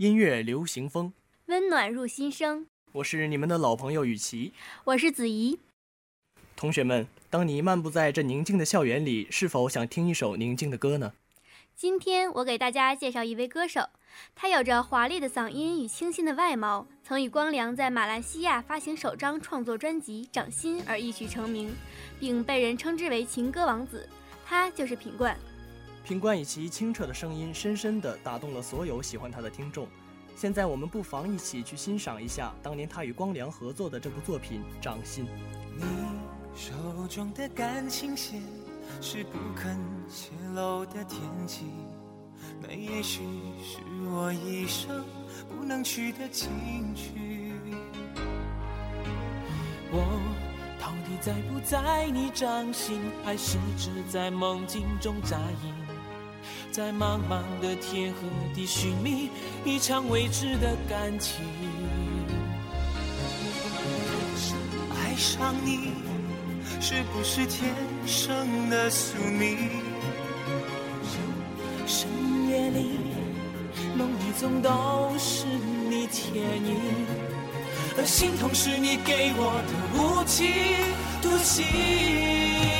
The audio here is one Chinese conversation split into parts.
音乐流行风，温暖入心声。我是你们的老朋友雨琦，我是子怡。同学们，当你漫步在这宁静的校园里，是否想听一首宁静的歌呢？今天我给大家介绍一位歌手，他有着华丽的嗓音与清新的外貌，曾与光良在马来西亚发行首张创作专辑《掌心》而一曲成名，并被人称之为情歌王子。他就是品冠。品冠以其清澈的声音，深深地打动了所有喜欢他的听众。现在我们不妨一起去欣赏一下当年他与光良合作的这部作品《掌心》。你手中的感情线是不肯泄露的天机，那也许是我一生不能去的情曲。我到底在不在你掌心，还是只在梦境中扎营？在茫茫的天和地寻觅一场未知的感情。爱上你是不是天生的宿命？深夜里梦里总都是你倩影，而心痛是你给我的无情毒刑。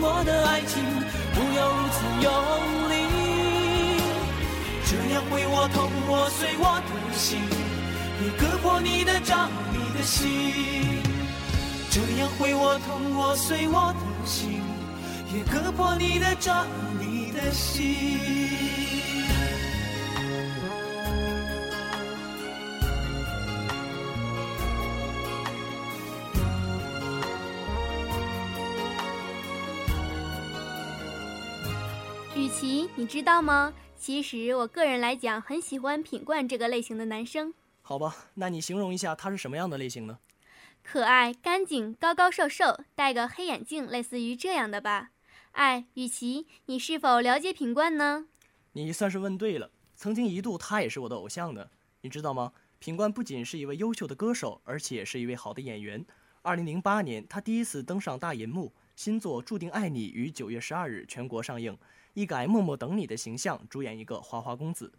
我的爱情，不要如此用力。这样会我痛，我碎我的心，也割破你的掌，你的心。这样会我痛，我碎我的心，也割破你的掌，你的心。雨琦，你知道吗？其实我个人来讲，很喜欢品冠这个类型的男生。好吧，那你形容一下他是什么样的类型呢？可爱、干净、高高瘦瘦，戴个黑眼镜，类似于这样的吧。哎，雨琦，你是否了解品冠呢？你算是问对了，曾经一度他也是我的偶像呢。你知道吗？品冠不仅是一位优秀的歌手，而且是一位好的演员。二零零八年，他第一次登上大银幕，新作《注定爱你》于九月十二日全国上映，一改默默等你的形象，主演一个花花公子。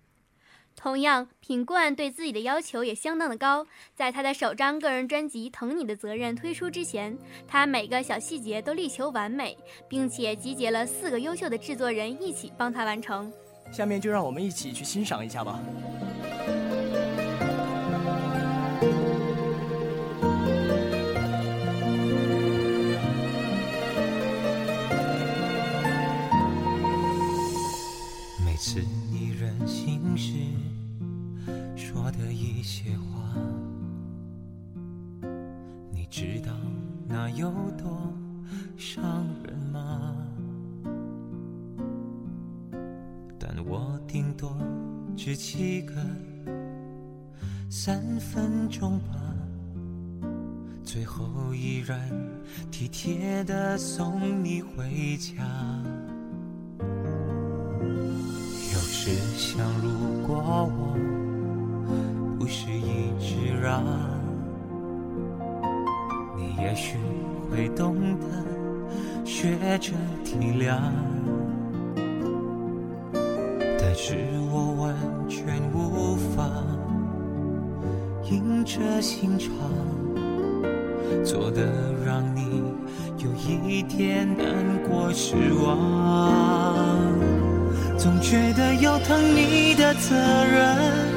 同样，品冠对自己的要求也相当的高。在他的首张个人专辑《疼你的责任》推出之前，他每个小细节都力求完美，并且集结了四个优秀的制作人一起帮他完成。下面就让我们一起去欣赏一下吧。知道那有多伤人吗？但我顶多只记个三分钟吧，最后依然体贴的送你回家。有时想，如果我不是一直让，会懂得学着体谅。但是我完全无法硬着心肠，做的让你有一点难过失望。总觉得有疼你的责任，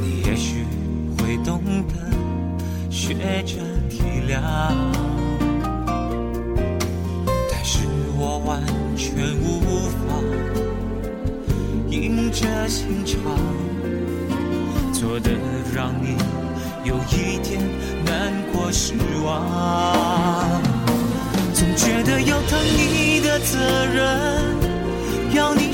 你也许会懂得学着体谅。但是我完全无法硬着心肠，做的让你有一点难过失望。总觉得有疼你的责任，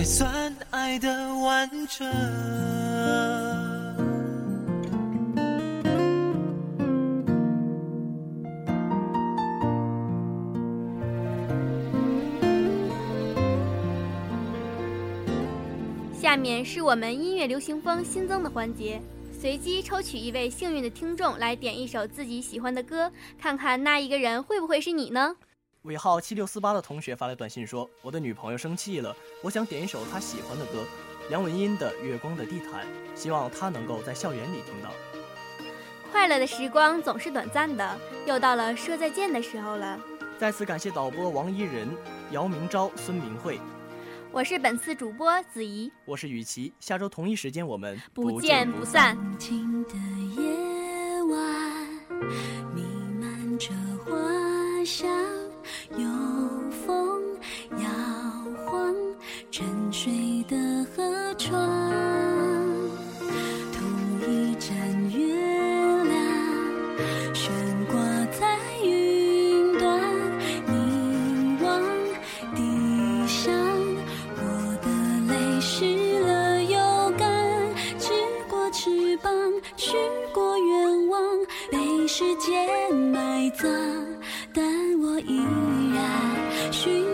才算爱的完整。下面是我们音乐流行风新增的环节，随机抽取一位幸运的听众来点一首自己喜欢的歌，看看那一个人会不会是你呢？尾号七六四八的同学发来短信说：“我的女朋友生气了，我想点一首她喜欢的歌，梁文音的《月光的地毯》，希望她能够在校园里听到。”快乐的时光总是短暂的，又到了说再见的时候了。再次感谢导播王怡仁、姚明昭、孙明慧。我是本次主播子怡，我是雨琪，下周同一时间我们不见不散。的夜晚你许过愿望被时间埋葬，但我依然。